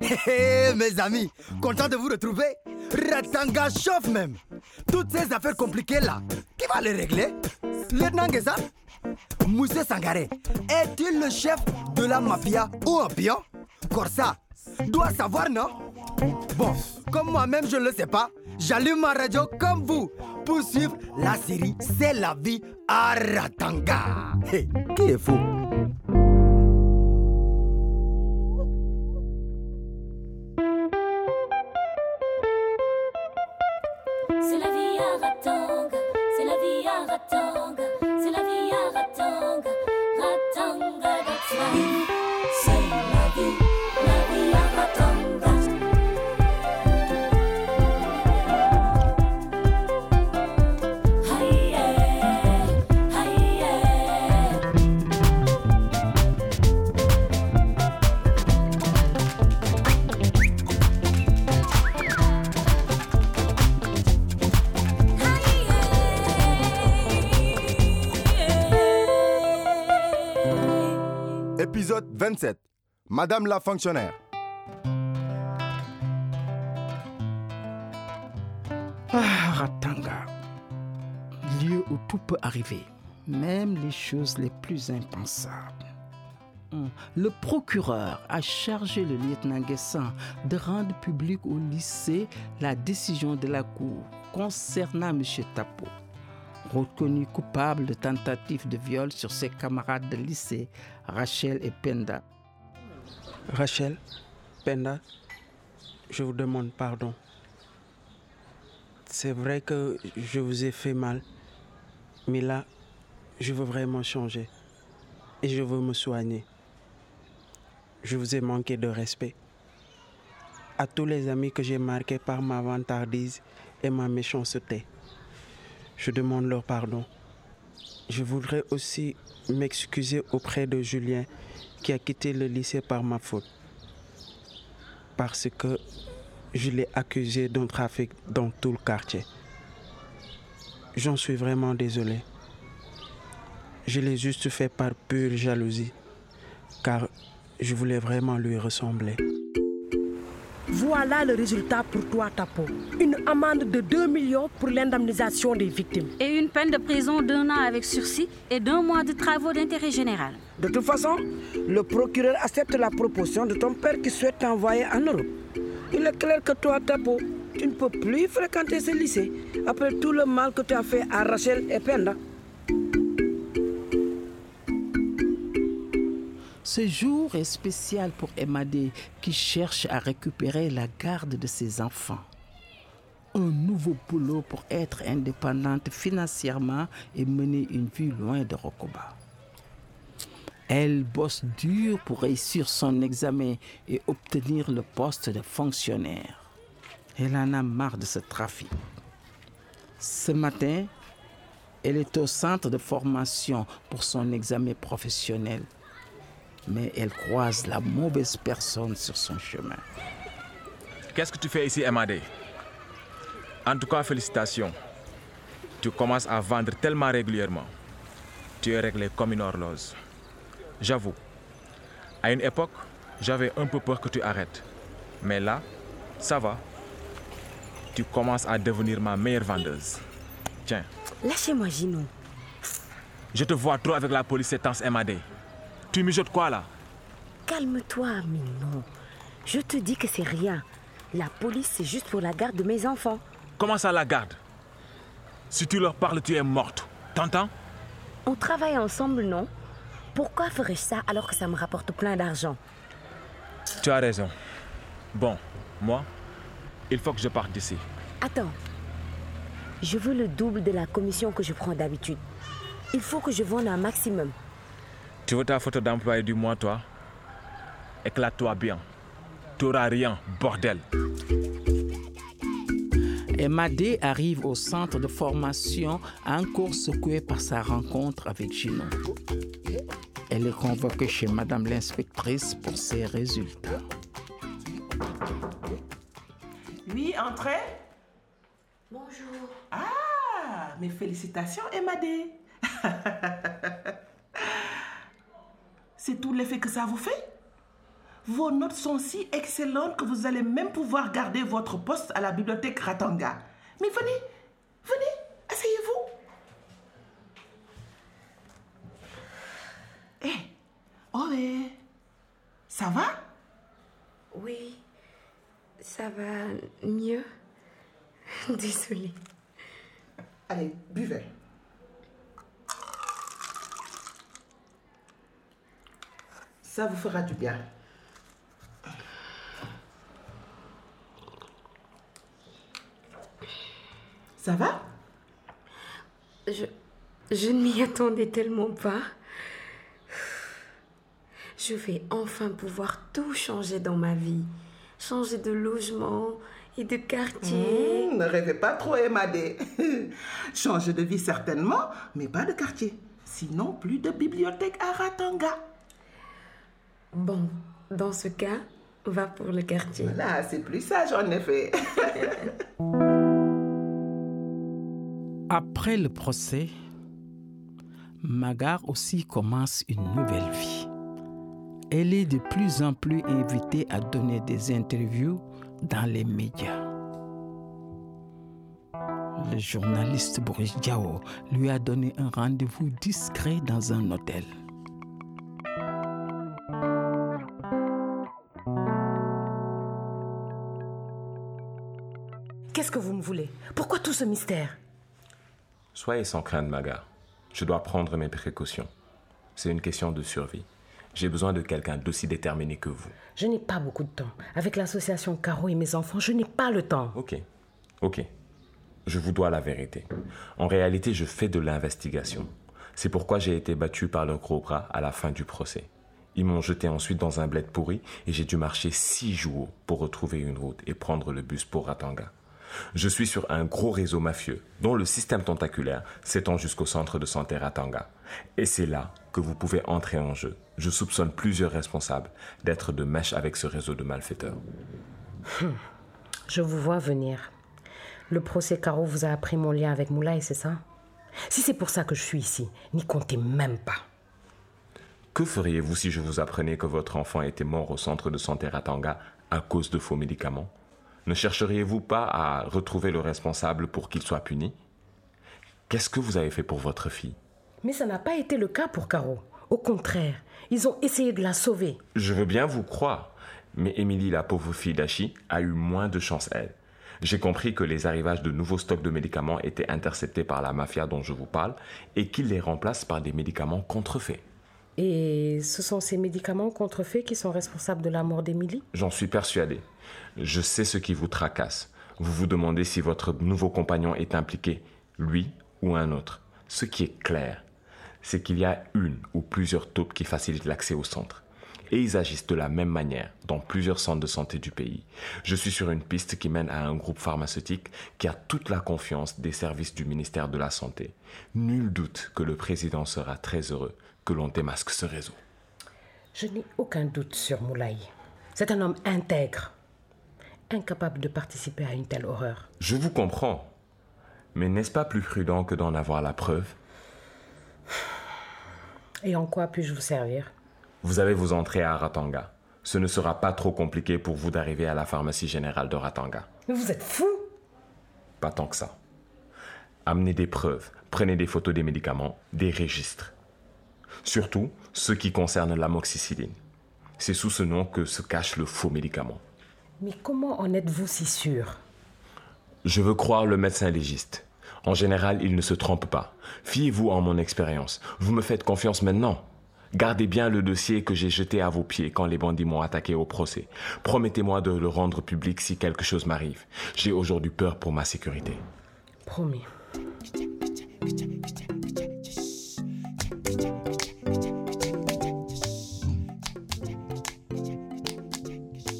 Hé, mes amis, content de vous retrouver. Ratanga chauffe même. Toutes ces affaires compliquées là, qui va les régler? Lieutenant Geza Moussé Sangaré, est-il le chef de la mafia ou un pion? Corsa, doit savoir, non? Bon, comme moi-même je ne le sais pas, j'allume ma radio comme vous pour suivre la série C'est la vie à Ratanga. Hé, qui est fou? 27. Madame la fonctionnaire. Ah, Ratanga. Lieu où tout peut arriver, même les choses les plus impensables. Hum. Le procureur a chargé le lieutenant Guessin de rendre public au lycée la décision de la Cour concernant M. Tapo reconnu coupable de tentative de viol sur ses camarades de lycée, Rachel et Penda. Rachel, Penda, je vous demande pardon. C'est vrai que je vous ai fait mal, mais là, je veux vraiment changer et je veux me soigner. Je vous ai manqué de respect. À tous les amis que j'ai marqués par ma vantardise et ma méchanceté, je demande leur pardon. Je voudrais aussi m'excuser auprès de Julien qui a quitté le lycée par ma faute. Parce que je l'ai accusé d'un trafic dans tout le quartier. J'en suis vraiment désolé. Je l'ai juste fait par pure jalousie, car je voulais vraiment lui ressembler. Voilà le résultat pour toi, Tapo. Une amende de 2 millions pour l'indemnisation des victimes. et une peine de prison d'un an avec sursis et d'un mois de travaux d'intérêt général. De toute façon, le procureur accepte la proposition de ton père qui souhaite t'envoyer en Europe. Il est clair que toi, Tapo, tu ne peux plus fréquenter ce lycée après tout le mal que tu as fait à Rachel et Penda. Ce jour est spécial pour Emadé qui cherche à récupérer la garde de ses enfants. Un nouveau boulot pour être indépendante financièrement et mener une vie loin de Rokoba. Elle bosse dur pour réussir son examen et obtenir le poste de fonctionnaire. Elle en a marre de ce trafic. Ce matin, elle est au centre de formation pour son examen professionnel mais elle croise la mauvaise personne sur son chemin. Qu'est-ce que tu fais ici, MAD En tout cas, félicitations. Tu commences à vendre tellement régulièrement. Tu es réglé comme une horloge. J'avoue, à une époque, j'avais un peu peur que tu arrêtes. Mais là, ça va. Tu commences à devenir ma meilleure vendeuse. Tiens, Lâchez-moi, Gino. je te vois trop avec la police ces temps, MAD. Tu mijotes quoi là? Calme-toi, Minon. Je te dis que c'est rien. La police, c'est juste pour la garde de mes enfants. Comment ça la garde? Si tu leur parles, tu es morte. T'entends? On travaille ensemble, non? Pourquoi ferais-je ça alors que ça me rapporte plein d'argent? Tu as raison. Bon, moi, il faut que je parte d'ici. Attends. Je veux le double de la commission que je prends d'habitude. Il faut que je vende un maximum. Tu veux ta photo d'employé du mois, toi? Éclate-toi bien. Tu n'auras rien, bordel. Emadé arrive au centre de formation encore secouée par sa rencontre avec Gino. Elle est convoquée chez Madame l'inspectrice pour ses résultats. Oui, entrez. Bonjour. Ah, mes félicitations, Emadé. C'est tout l'effet que ça vous fait? Vos notes sont si excellentes que vous allez même pouvoir garder votre poste à la bibliothèque Ratanga. Mais venez, venez, asseyez-vous. Eh, oh, eh, ça va? Oui, ça va mieux. Désolée. Allez, buvez. Ça vous fera du bien. Ça va? Je, je ne m'y attendais tellement pas. Je vais enfin pouvoir tout changer dans ma vie. Changer de logement et de quartier. Mmh, ne rêvez pas trop, Emadé. Changer de vie certainement, mais pas de quartier. Sinon, plus de bibliothèque à Ratanga. Bon, dans ce cas, va pour le quartier. Là, c'est plus sage en effet. Après le procès, Magar aussi commence une nouvelle vie. Elle est de plus en plus invitée à donner des interviews dans les médias. Le journaliste Boris Diaw lui a donné un rendez-vous discret dans un hôtel. Ce mystère Soyez sans crainte, Maga. Je dois prendre mes précautions. C'est une question de survie. J'ai besoin de quelqu'un d'aussi déterminé que vous. Je n'ai pas beaucoup de temps. Avec l'association Caro et mes enfants, je n'ai pas le temps. Ok, ok. Je vous dois la vérité. En réalité, je fais de l'investigation. C'est pourquoi j'ai été battu par le gros bras à la fin du procès. Ils m'ont jeté ensuite dans un bled pourri et j'ai dû marcher six jours pour retrouver une route et prendre le bus pour Ratanga. Je suis sur un gros réseau mafieux dont le système tentaculaire s'étend jusqu'au centre de santé Ratanga. Et c'est là que vous pouvez entrer en jeu. Je soupçonne plusieurs responsables d'être de mèche avec ce réseau de malfaiteurs. Je vous vois venir. Le procès Caro vous a appris mon lien avec Moulay, c'est ça? Si c'est pour ça que je suis ici, n'y comptez même pas. Que feriez-vous si je vous apprenais que votre enfant était mort au centre de santé Ratanga à cause de faux médicaments? Ne chercheriez-vous pas à retrouver le responsable pour qu'il soit puni? Qu'est-ce que vous avez fait pour votre fille? Mais ça n'a pas été le cas pour Caro. Au contraire, ils ont essayé de la sauver. Je veux bien vous croire, mais Émilie, la pauvre fille d'Achi, a eu moins de chance, elle. J'ai compris que les arrivages de nouveaux stocks de médicaments étaient interceptés par la mafia dont je vous parle et qu'ils les remplacent par des médicaments contrefaits. Et ce sont ces médicaments contrefaits qui sont responsables de la mort d'Émilie J'en suis persuadé. Je sais ce qui vous tracasse. Vous vous demandez si votre nouveau compagnon est impliqué, lui ou un autre. Ce qui est clair, c'est qu'il y a une ou plusieurs taupes qui facilitent l'accès au centre. Et ils agissent de la même manière dans plusieurs centres de santé du pays. Je suis sur une piste qui mène à un groupe pharmaceutique qui a toute la confiance des services du ministère de la Santé. Nul doute que le président sera très heureux que l'on démasque ce réseau. Je n'ai aucun doute sur Moulay. C'est un homme intègre, incapable de participer à une telle horreur. Je vous comprends. Mais n'est-ce pas plus prudent que d'en avoir la preuve? Et en quoi puis-je vous servir? Vous avez vos entrées à Ratanga. Ce ne sera pas trop compliqué pour vous d'arriver à la pharmacie générale de Ratanga. Mais vous êtes fou Pas tant que ça. Amenez des preuves, prenez des photos des médicaments, des registres. Surtout ceux qui concernent l'amoxicilline. C'est sous ce nom que se cache le faux médicament. Mais comment en êtes-vous si sûr? Je veux croire le médecin légiste. En général, il ne se trompe pas. Fiez-vous en mon expérience. Vous me faites confiance maintenant. Gardez bien le dossier que j'ai jeté à vos pieds quand les bandits m'ont attaqué au procès. Promettez-moi de le rendre public si quelque chose m'arrive. J'ai aujourd'hui peur pour ma sécurité. Promis.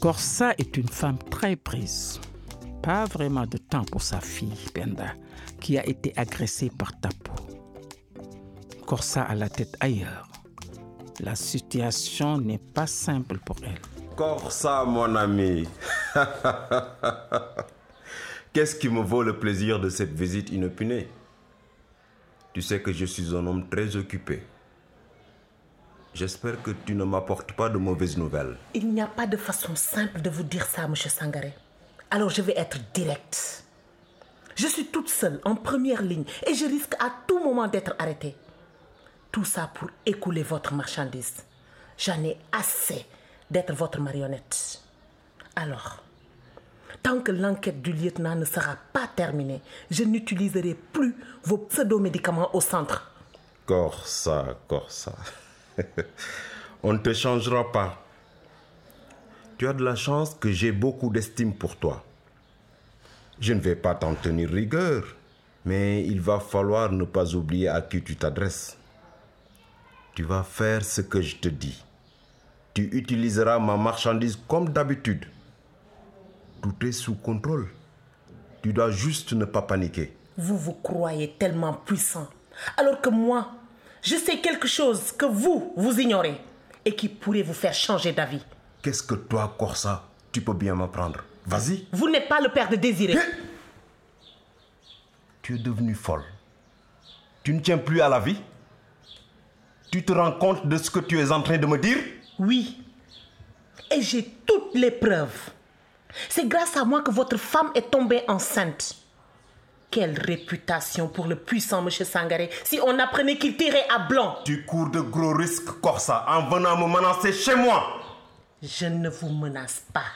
Corsa est une femme très prise. Pas vraiment de temps pour sa fille, Penda, qui a été agressée par Tapo. Corsa a la tête ailleurs. La situation n'est pas simple pour elle. Corsa, mon ami. Qu'est-ce qui me vaut le plaisir de cette visite inopinée Tu sais que je suis un homme très occupé. J'espère que tu ne m'apportes pas de mauvaises nouvelles. Il n'y a pas de façon simple de vous dire ça, monsieur Sangaré. Alors je vais être direct. Je suis toute seule, en première ligne, et je risque à tout moment d'être arrêtée. Tout ça pour écouler votre marchandise. J'en ai assez d'être votre marionnette. Alors, tant que l'enquête du lieutenant ne sera pas terminée, je n'utiliserai plus vos pseudo-médicaments au centre. Corsa, Corsa. On ne te changera pas. Tu as de la chance que j'ai beaucoup d'estime pour toi. Je ne vais pas t'en tenir rigueur, mais il va falloir ne pas oublier à qui tu t'adresses. Tu vas faire ce que je te dis. Tu utiliseras ma marchandise comme d'habitude. Tout est sous contrôle. Tu dois juste ne pas paniquer. Vous vous croyez tellement puissant, alors que moi, je sais quelque chose que vous, vous ignorez, et qui pourrait vous faire changer d'avis. Qu'est-ce que toi, Corsa, tu peux bien m'apprendre? Vas-y. Vous n'êtes pas le père de Désiré. Tu es devenue folle. Tu ne tiens plus à la vie Tu te rends compte de ce que tu es en train de me dire? Oui. Et j'ai toutes les preuves. C'est grâce à moi que votre femme est tombée enceinte. Quelle réputation pour le puissant monsieur Sangaré si on apprenait qu'il tirait à blanc. Tu cours de gros risques, Corsa, en venant me menacer chez moi. Je ne vous menace pas.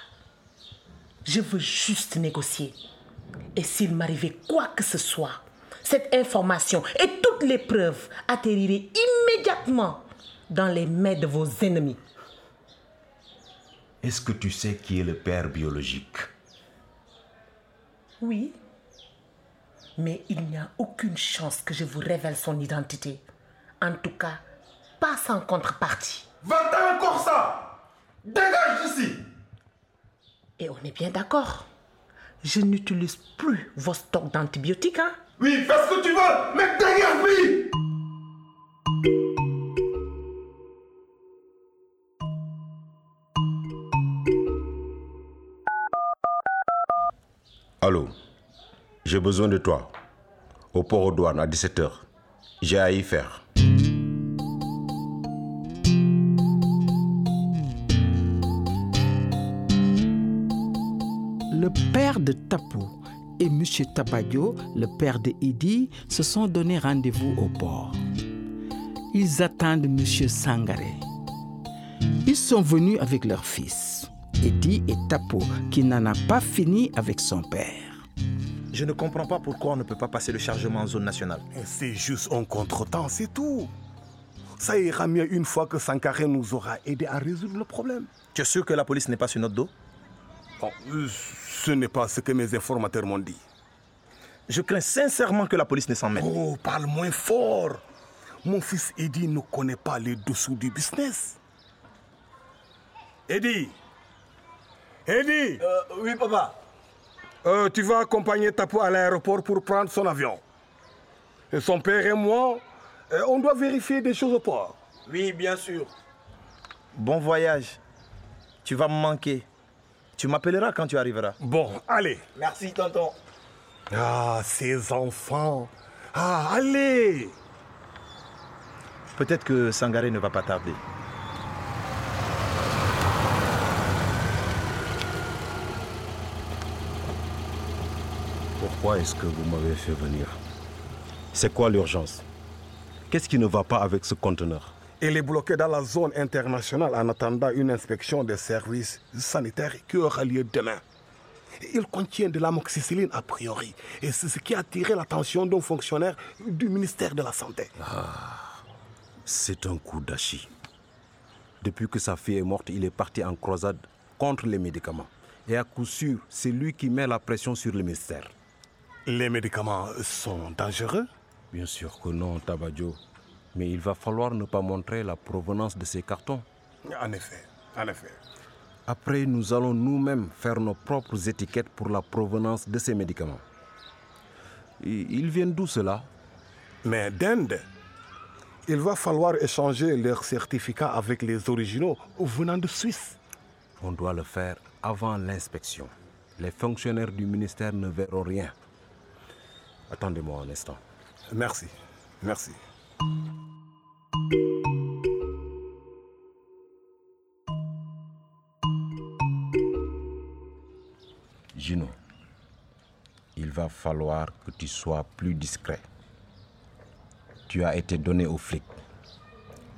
Je veux juste négocier. Et s'il m'arrivait quoi que ce soit, cette information et toutes les preuves atterriraient immédiatement dans les mains de vos ennemis. Est-ce que tu sais qui est le père biologique? Oui. Mais il n'y a aucune chance que je vous révèle son identité. En tout cas, pas sans contrepartie. Va-t'en, Corsa Dégage d'ici Et on est bien d'accord. Je n'utilise plus vos stocks d'antibiotiques, hein Oui, fais ce que tu veux, mais dégage, oui Allô, j'ai besoin de toi. Au port aux douanes à 17h. J'ai à y faire. Le père de Tapo et M. Tabadio, le père de Idi, se sont donné rendez-vous au port. Ils attendent M. Sangaré. Ils sont venus avec leur fils, Idi et Tapo, qui n'en a pas fini avec son père. Je ne comprends pas pourquoi on ne peut pas passer le chargement en zone nationale. C'est juste un contretemps, c'est tout. Ça ira mieux une fois que Sankaré nous aura aidé à résoudre le problème. Tu es sûr que la police n'est pas sur notre dos? Bon, euh, ce n'est pas ce que mes informateurs m'ont dit. Je crains sincèrement que la police ne s'en mêle. Oh, parle moins fort. Mon fils Eddie ne connaît pas les dessous du business. Eddie Eddie Oui, papa. Euh, tu vas accompagner Tapo à l'aéroport pour prendre son avion. Et son père et moi, euh, on doit vérifier des choses au port. Oui, bien sûr. Bon voyage. Tu vas me manquer. Tu m'appelleras quand tu arriveras. Bon, allez. Merci, tonton. Ah, ces enfants. Ah, allez. Peut-être que Sangaré ne va pas tarder. Pourquoi est-ce que vous m'avez fait venir? C'est quoi l'urgence? Qu'est-ce qui ne va pas avec ce conteneur? Il est bloqué dans la zone internationale en attendant une inspection des services sanitaires qui aura lieu demain. Il contient de l'amoxicilline a priori. Et c'est ce qui a attiré l'attention d'un fonctionnaire du ministère de la Santé. C'est un coup d'achis. Depuis que sa fille est morte, il est parti en croisade contre les médicaments. Et à coup sûr, c'est lui qui met la pression sur le ministère. Les médicaments sont dangereux? Bien sûr que non, Tabadjo. Mais il va falloir ne pas montrer la provenance de ces cartons. En effet, en effet. Après, nous allons nous-mêmes faire nos propres étiquettes pour la provenance de ces médicaments. Ils viennent d'où cela Mais d'Inde, il va falloir échanger leurs certificats avec les originaux venant de Suisse. On doit le faire avant l'inspection. Les fonctionnaires du ministère ne verront rien. Attendez-moi un instant. Merci. Merci. Gino, il va falloir que tu sois plus discret. Tu as été donné aux flics.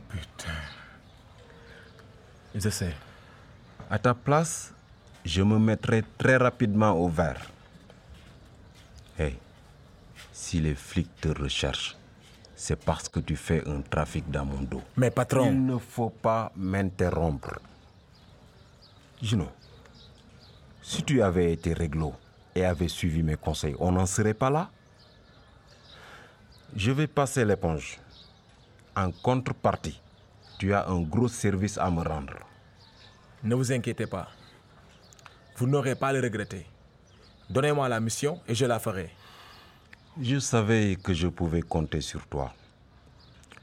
Putain. Ils essaient. À ta place, je me mettrai très rapidement au vert. Hey, si les flics te recherchent, c'est parce que tu fais un trafic dans mon dos. Mais patron. Il ne faut pas m'interrompre. Gino, si tu avais été réglo et avais suivi mes conseils, on n'en serait pas là? Je vais passer l'éponge. En contrepartie, tu as un gros service à me rendre. Ne vous inquiétez pas. Vous n'aurez pas à le regretter. Donnez-moi la mission et je la ferai. Je savais que je pouvais compter sur toi.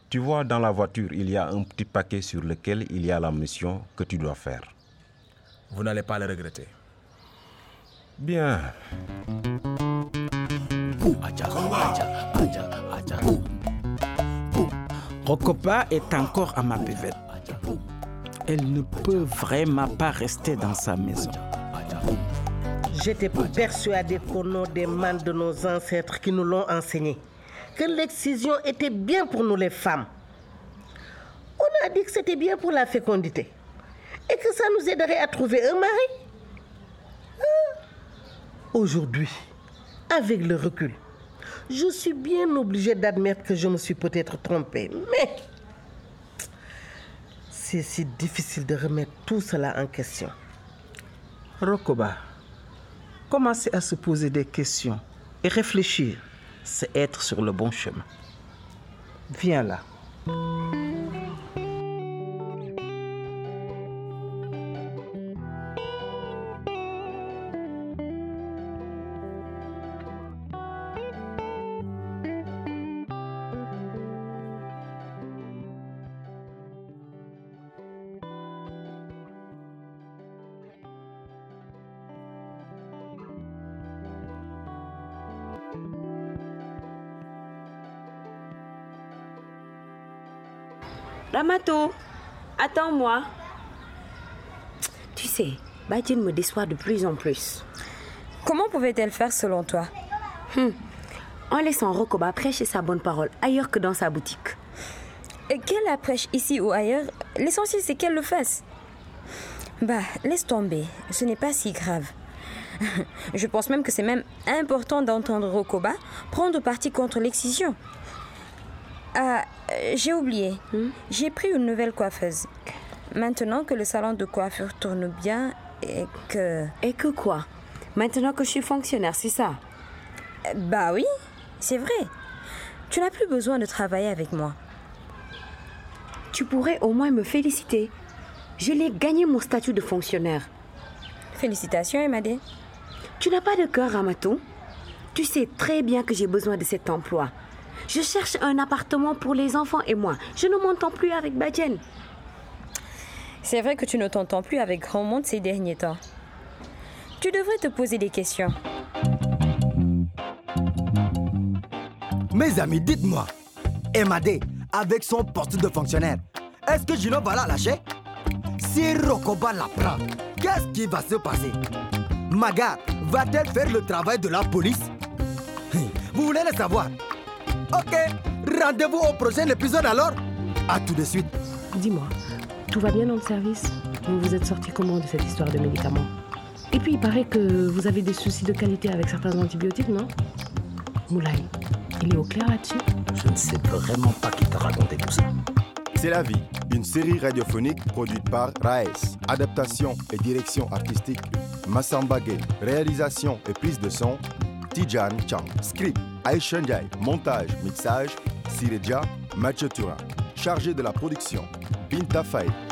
Tu vois, dans la voiture, il y a un petit paquet sur lequel il y a la mission que tu dois faire. Vous n'allez pas le regretter. Bien. Rocopa est encore à ma buvette. Elle ne peut vraiment pas rester dans sa maison. J'étais persuadée qu'au nom des mains de nos ancêtres qui nous l'ont enseigné, que l'excision était bien pour nous les femmes. On a dit que c'était bien pour la fécondité et que ça nous aiderait à trouver un mari. Hein? Aujourd'hui, avec le recul, je suis bien obligée d'admettre que je me suis peut-être trompée, mais c'est si difficile de remettre tout cela en question. Rokoba, commencer à se poser des questions et réfléchir, c'est être sur le bon chemin. Viens là. Ramato, attends-moi. Tu sais, Badine me déçoit de plus en plus. Comment pouvait-elle faire selon toi? Hum, En laissant Rokoba prêcher sa bonne parole ailleurs que dans sa boutique. Et qu'elle la prêche ici ou ailleurs, l'essentiel c'est qu'elle le fasse. Bah, laisse tomber, ce n'est pas si grave. Je pense même que c'est même important d'entendre Rokoba prendre parti contre l'excision. Ah, j'ai oublié. J'ai pris une nouvelle coiffeuse. Maintenant que le salon de coiffure tourne bien et que... Et que quoi? Maintenant que je suis fonctionnaire, c'est ça? Bah oui, c'est vrai. Tu n'as plus besoin de travailler avec moi. Tu pourrais au moins me féliciter. Je l'ai gagné mon statut de fonctionnaire. Félicitations, Emadé. Tu n'as pas de cœur, Ramato Tu sais très bien que j'ai besoin de cet emploi. Je cherche un appartement pour les enfants et moi. Je ne m'entends plus avec Badjen. C'est vrai que tu ne t'entends plus avec grand monde ces derniers temps. Tu devrais te poser des questions. Mes amis, dites-moi, Emadé, avec son poste de fonctionnaire, est-ce que Gino va la lâcher? Si Rokoba la prend, qu'est-ce qui va se passer? Maga va-t-elle faire le travail de la police? Vous voulez le savoir Ok, rendez-vous au prochain épisode alors À tout de suite. Dis-moi, tout va bien dans le service? Vous vous êtes sorti comment de cette histoire de médicaments? Et puis il paraît que vous avez des soucis de qualité avec certains antibiotiques, non? Moulay, il est au clair là-dessus? Je ne sais vraiment pas qui t'a raconté tout ça. C'est la vie, une série radiophonique produite par Raes. Adaptation et direction artistique, Massamba Gay. Réalisation et prise de son, Tijan Chang. Script, Ndiaye. Montage, mixage, Sireja Mathieu. Chargé de la production, Binta Faye.